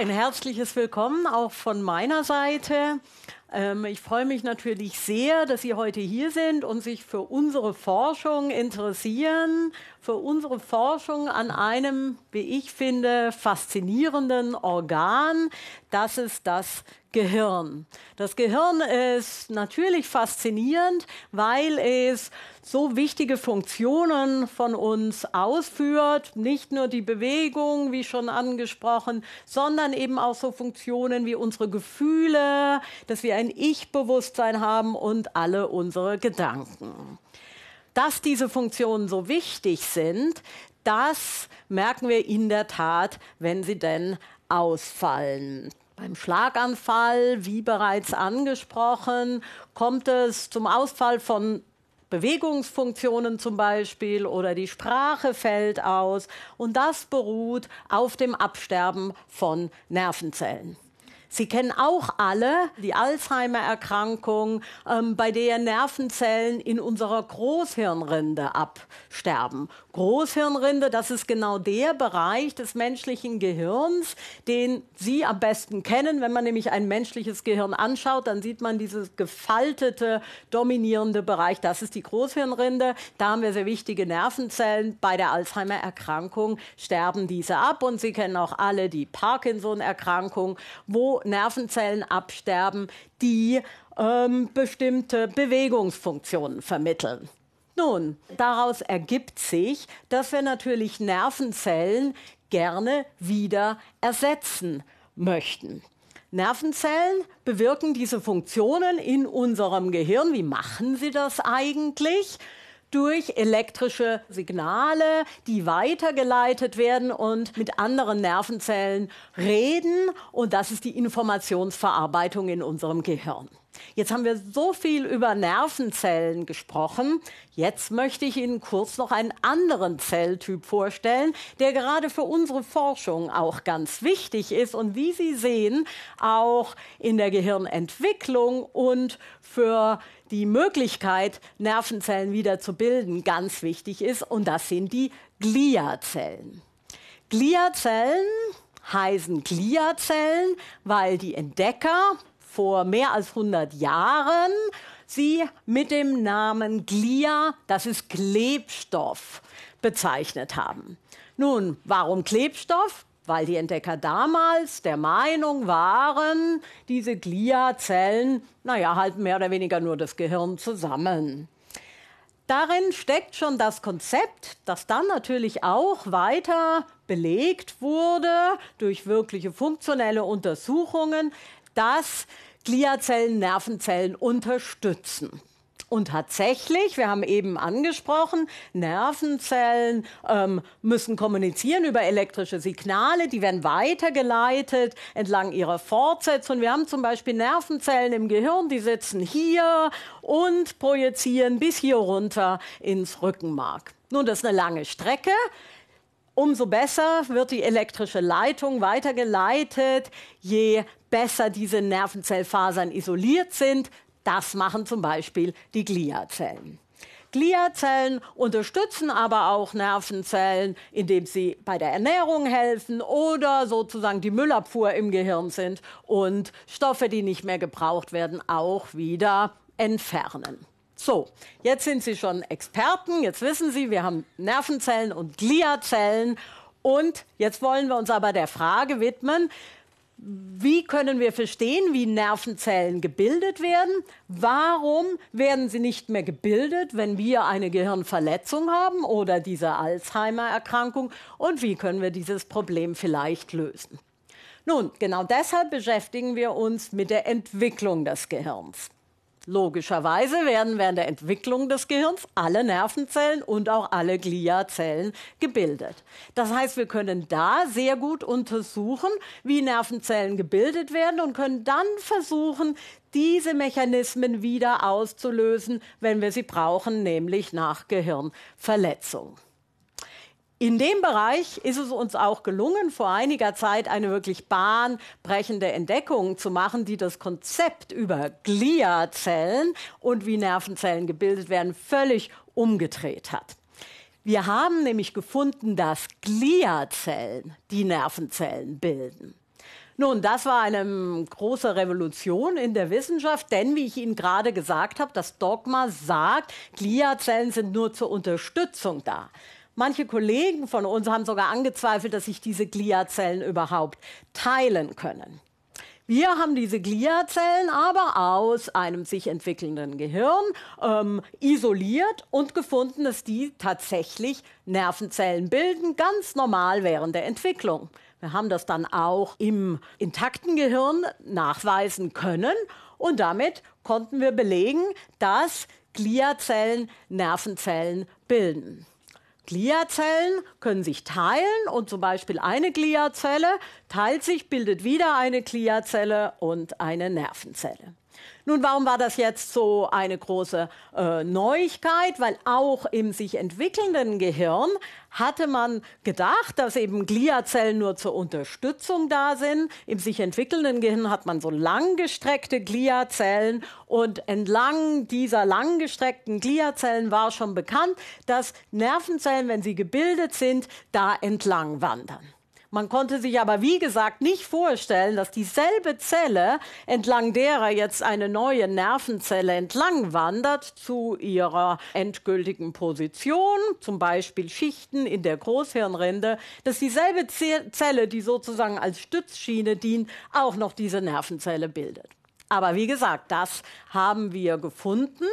ein herzliches Willkommen auch von meiner Seite. Ähm, ich freue mich natürlich sehr, dass Sie heute hier sind und sich für unsere Forschung interessieren, für unsere Forschung an einem, wie ich finde, faszinierenden Organ. Das ist das Gehirn. Das Gehirn ist natürlich faszinierend, weil es so wichtige Funktionen von uns ausführt. Nicht nur die Bewegung, wie schon angesprochen, sondern eben auch so Funktionen wie unsere Gefühle, dass wir ein Ich-Bewusstsein haben und alle unsere Gedanken. Dass diese Funktionen so wichtig sind, das merken wir in der Tat, wenn sie denn ausfallen. Beim Schlaganfall, wie bereits angesprochen, kommt es zum Ausfall von Bewegungsfunktionen zum Beispiel oder die Sprache fällt aus und das beruht auf dem Absterben von Nervenzellen. Sie kennen auch alle die Alzheimer-Erkrankung, ähm, bei der Nervenzellen in unserer Großhirnrinde absterben. Großhirnrinde, das ist genau der Bereich des menschlichen Gehirns, den Sie am besten kennen. Wenn man nämlich ein menschliches Gehirn anschaut, dann sieht man dieses gefaltete, dominierende Bereich. Das ist die Großhirnrinde. Da haben wir sehr wichtige Nervenzellen. Bei der Alzheimer-Erkrankung sterben diese ab. Und Sie kennen auch alle die Parkinson-Erkrankung, wo Nervenzellen absterben, die ähm, bestimmte Bewegungsfunktionen vermitteln. Nun, daraus ergibt sich, dass wir natürlich Nervenzellen gerne wieder ersetzen möchten. Nervenzellen bewirken diese Funktionen in unserem Gehirn. Wie machen sie das eigentlich? Durch elektrische Signale, die weitergeleitet werden und mit anderen Nervenzellen reden. Und das ist die Informationsverarbeitung in unserem Gehirn. Jetzt haben wir so viel über Nervenzellen gesprochen. Jetzt möchte ich Ihnen kurz noch einen anderen Zelltyp vorstellen, der gerade für unsere Forschung auch ganz wichtig ist und wie Sie sehen, auch in der Gehirnentwicklung und für die Möglichkeit, Nervenzellen wieder zu bilden, ganz wichtig ist. Und das sind die Gliazellen. Gliazellen heißen Gliazellen, weil die Entdecker vor mehr als 100 Jahren sie mit dem Namen Glia, das ist Klebstoff, bezeichnet haben. Nun, warum Klebstoff? Weil die Entdecker damals der Meinung waren, diese Gliazellen, naja, halten mehr oder weniger nur das Gehirn zusammen. Darin steckt schon das Konzept, das dann natürlich auch weiter belegt wurde durch wirkliche funktionelle Untersuchungen, dass Gliazellen Nervenzellen unterstützen. Und tatsächlich, wir haben eben angesprochen, Nervenzellen ähm, müssen kommunizieren über elektrische Signale, die werden weitergeleitet entlang ihrer Fortsetzung. Wir haben zum Beispiel Nervenzellen im Gehirn, die sitzen hier und projizieren bis hier runter ins Rückenmark. Nun, das ist eine lange Strecke. Umso besser wird die elektrische Leitung weitergeleitet, je besser diese Nervenzellfasern isoliert sind. Das machen zum Beispiel die Gliazellen. Gliazellen unterstützen aber auch Nervenzellen, indem sie bei der Ernährung helfen oder sozusagen die Müllabfuhr im Gehirn sind und Stoffe, die nicht mehr gebraucht werden, auch wieder entfernen. So, jetzt sind Sie schon Experten, jetzt wissen Sie, wir haben Nervenzellen und Gliazellen und jetzt wollen wir uns aber der Frage widmen, wie können wir verstehen, wie Nervenzellen gebildet werden? Warum werden sie nicht mehr gebildet, wenn wir eine Gehirnverletzung haben oder diese Alzheimer-Erkrankung? Und wie können wir dieses Problem vielleicht lösen? Nun, genau deshalb beschäftigen wir uns mit der Entwicklung des Gehirns. Logischerweise werden während der Entwicklung des Gehirns alle Nervenzellen und auch alle Gliazellen gebildet. Das heißt, wir können da sehr gut untersuchen, wie Nervenzellen gebildet werden und können dann versuchen, diese Mechanismen wieder auszulösen, wenn wir sie brauchen, nämlich nach Gehirnverletzung. In dem Bereich ist es uns auch gelungen, vor einiger Zeit eine wirklich bahnbrechende Entdeckung zu machen, die das Konzept über Gliazellen und wie Nervenzellen gebildet werden völlig umgedreht hat. Wir haben nämlich gefunden, dass Gliazellen die Nervenzellen bilden. Nun, das war eine große Revolution in der Wissenschaft, denn wie ich Ihnen gerade gesagt habe, das Dogma sagt, Gliazellen sind nur zur Unterstützung da. Manche Kollegen von uns haben sogar angezweifelt, dass sich diese Gliazellen überhaupt teilen können. Wir haben diese Gliazellen aber aus einem sich entwickelnden Gehirn ähm, isoliert und gefunden, dass die tatsächlich Nervenzellen bilden, ganz normal während der Entwicklung. Wir haben das dann auch im intakten Gehirn nachweisen können und damit konnten wir belegen, dass Gliazellen Nervenzellen bilden. Gliazellen können sich teilen und zum Beispiel eine Gliazelle teilt sich, bildet wieder eine Gliazelle und eine Nervenzelle. Nun, warum war das jetzt so eine große äh, Neuigkeit? Weil auch im sich entwickelnden Gehirn hatte man gedacht, dass eben Gliazellen nur zur Unterstützung da sind. Im sich entwickelnden Gehirn hat man so langgestreckte Gliazellen und entlang dieser langgestreckten Gliazellen war schon bekannt, dass Nervenzellen, wenn sie gebildet sind, da entlang wandern. Man konnte sich aber, wie gesagt, nicht vorstellen, dass dieselbe Zelle, entlang derer jetzt eine neue Nervenzelle entlang wandert, zu ihrer endgültigen Position, zum Beispiel Schichten in der Großhirnrinde, dass dieselbe Zelle, die sozusagen als Stützschiene dient, auch noch diese Nervenzelle bildet. Aber wie gesagt, das haben wir gefunden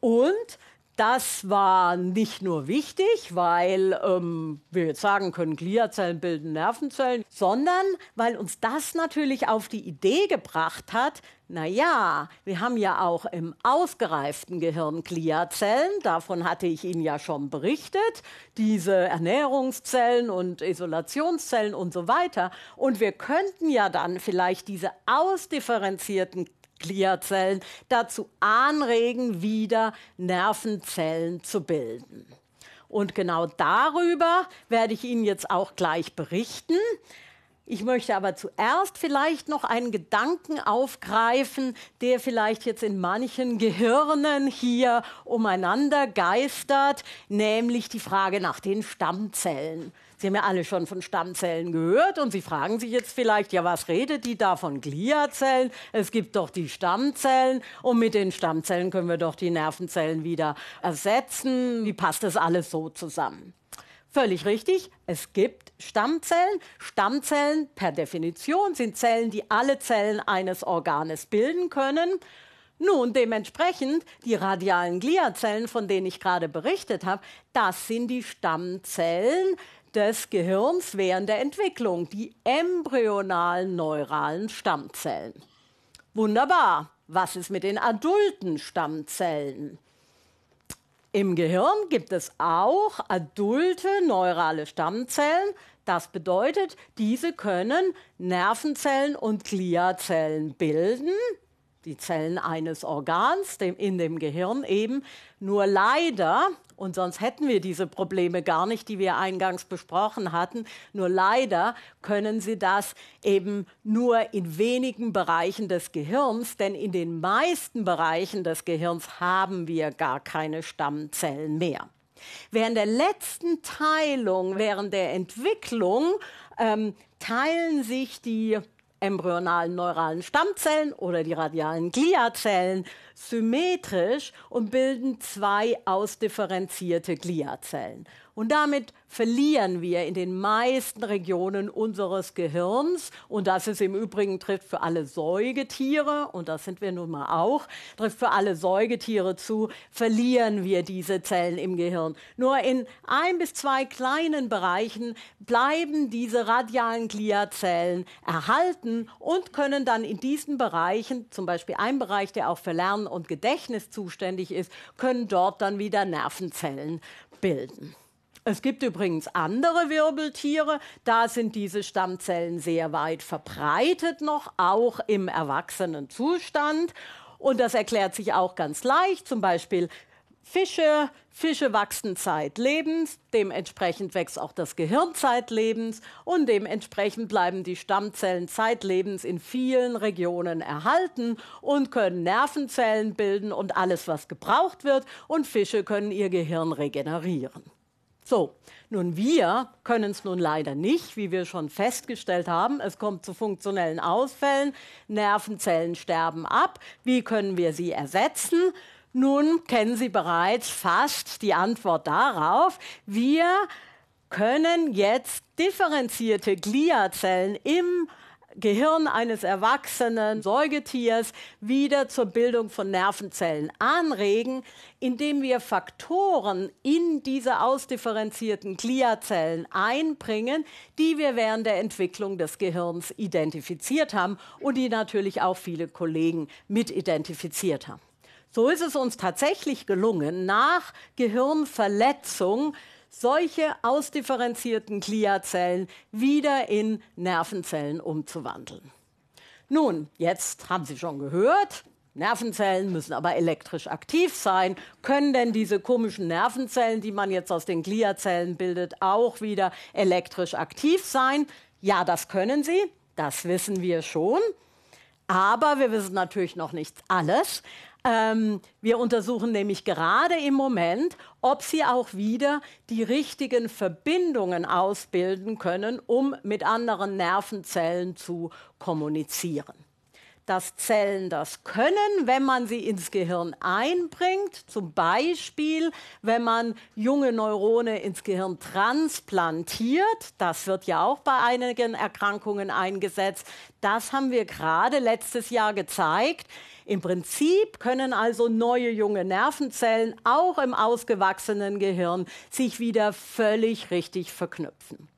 und das war nicht nur wichtig, weil ähm, wir jetzt sagen können, Gliazellen bilden Nervenzellen, sondern weil uns das natürlich auf die Idee gebracht hat, na ja, wir haben ja auch im ausgereiften Gehirn Gliazellen, davon hatte ich Ihnen ja schon berichtet, diese Ernährungszellen und Isolationszellen und so weiter. Und wir könnten ja dann vielleicht diese ausdifferenzierten Gliazellen dazu anregen, wieder Nervenzellen zu bilden. Und genau darüber werde ich Ihnen jetzt auch gleich berichten. Ich möchte aber zuerst vielleicht noch einen Gedanken aufgreifen, der vielleicht jetzt in manchen Gehirnen hier umeinander geistert, nämlich die Frage nach den Stammzellen. Sie haben ja alle schon von Stammzellen gehört und Sie fragen sich jetzt vielleicht, ja, was redet die da von Gliazellen? Es gibt doch die Stammzellen und mit den Stammzellen können wir doch die Nervenzellen wieder ersetzen. Wie passt das alles so zusammen? Völlig richtig. Es gibt Stammzellen. Stammzellen per Definition sind Zellen, die alle Zellen eines Organes bilden können. Nun, dementsprechend, die radialen Gliazellen, von denen ich gerade berichtet habe, das sind die Stammzellen des Gehirns während der Entwicklung, die embryonalen neuralen Stammzellen. Wunderbar. Was ist mit den adulten Stammzellen? Im Gehirn gibt es auch adulte neurale Stammzellen. Das bedeutet, diese können Nervenzellen und Gliazellen bilden die Zellen eines Organs, dem, in dem Gehirn eben. Nur leider, und sonst hätten wir diese Probleme gar nicht, die wir eingangs besprochen hatten, nur leider können sie das eben nur in wenigen Bereichen des Gehirns, denn in den meisten Bereichen des Gehirns haben wir gar keine Stammzellen mehr. Während der letzten Teilung, während der Entwicklung, ähm, teilen sich die embryonalen neuralen Stammzellen oder die radialen Gliazellen symmetrisch und bilden zwei ausdifferenzierte Gliazellen. Und damit verlieren wir in den meisten Regionen unseres Gehirns, und das ist im Übrigen trifft für alle Säugetiere, und das sind wir nun mal auch, trifft für alle Säugetiere zu, verlieren wir diese Zellen im Gehirn. Nur in ein bis zwei kleinen Bereichen bleiben diese radialen Gliazellen erhalten und können dann in diesen Bereichen, zum Beispiel ein Bereich, der auch für Lernen und Gedächtnis zuständig ist, können dort dann wieder Nervenzellen bilden. Es gibt übrigens andere Wirbeltiere, da sind diese Stammzellen sehr weit verbreitet noch, auch im erwachsenen Zustand. Und das erklärt sich auch ganz leicht, zum Beispiel Fische, Fische wachsen zeitlebens, dementsprechend wächst auch das Gehirn zeitlebens und dementsprechend bleiben die Stammzellen zeitlebens in vielen Regionen erhalten und können Nervenzellen bilden und alles, was gebraucht wird und Fische können ihr Gehirn regenerieren. So, nun wir können es nun leider nicht, wie wir schon festgestellt haben. Es kommt zu funktionellen Ausfällen, Nervenzellen sterben ab. Wie können wir sie ersetzen? Nun kennen Sie bereits fast die Antwort darauf. Wir können jetzt differenzierte Gliazellen im Gehirn eines erwachsenen Säugetiers wieder zur Bildung von Nervenzellen anregen, indem wir Faktoren in diese ausdifferenzierten Gliazellen einbringen, die wir während der Entwicklung des Gehirns identifiziert haben und die natürlich auch viele Kollegen mit identifiziert haben. So ist es uns tatsächlich gelungen, nach Gehirnverletzung solche ausdifferenzierten Gliazellen wieder in Nervenzellen umzuwandeln. Nun, jetzt haben Sie schon gehört, Nervenzellen müssen aber elektrisch aktiv sein. Können denn diese komischen Nervenzellen, die man jetzt aus den Gliazellen bildet, auch wieder elektrisch aktiv sein? Ja, das können sie. Das wissen wir schon. Aber wir wissen natürlich noch nicht alles. Ähm, wir untersuchen nämlich gerade im Moment, ob sie auch wieder die richtigen Verbindungen ausbilden können, um mit anderen Nervenzellen zu kommunizieren dass Zellen das können, wenn man sie ins Gehirn einbringt. Zum Beispiel, wenn man junge Neurone ins Gehirn transplantiert. Das wird ja auch bei einigen Erkrankungen eingesetzt. Das haben wir gerade letztes Jahr gezeigt. Im Prinzip können also neue junge Nervenzellen auch im ausgewachsenen Gehirn sich wieder völlig richtig verknüpfen.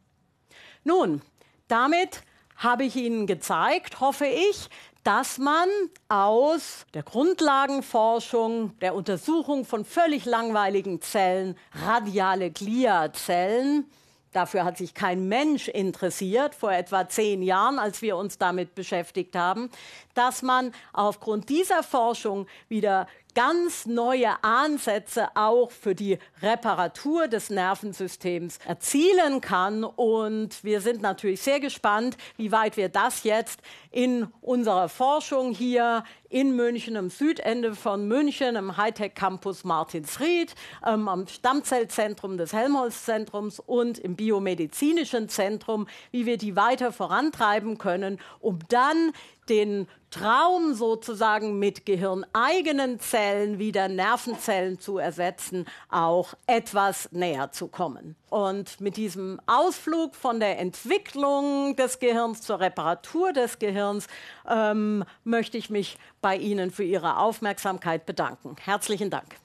Nun, damit habe ich Ihnen gezeigt, hoffe ich, dass man aus der Grundlagenforschung, der Untersuchung von völlig langweiligen Zellen, radiale Gliazellen, Dafür hat sich kein Mensch interessiert vor etwa zehn Jahren, als wir uns damit beschäftigt haben, dass man aufgrund dieser Forschung wieder ganz neue Ansätze auch für die Reparatur des Nervensystems erzielen kann. Und wir sind natürlich sehr gespannt, wie weit wir das jetzt in unserer Forschung hier in München, am Südende von München, im Hightech Campus Martinsried, ähm, am Stammzellzentrum des Helmholtz-Zentrums und im biomedizinischen Zentrum, wie wir die weiter vorantreiben können, um dann den Traum sozusagen mit gehirneigenen Zellen wieder Nervenzellen zu ersetzen, auch etwas näher zu kommen. Und mit diesem Ausflug von der Entwicklung des Gehirns zur Reparatur des Gehirns ähm, möchte ich mich bei Ihnen für Ihre Aufmerksamkeit bedanken. Herzlichen Dank.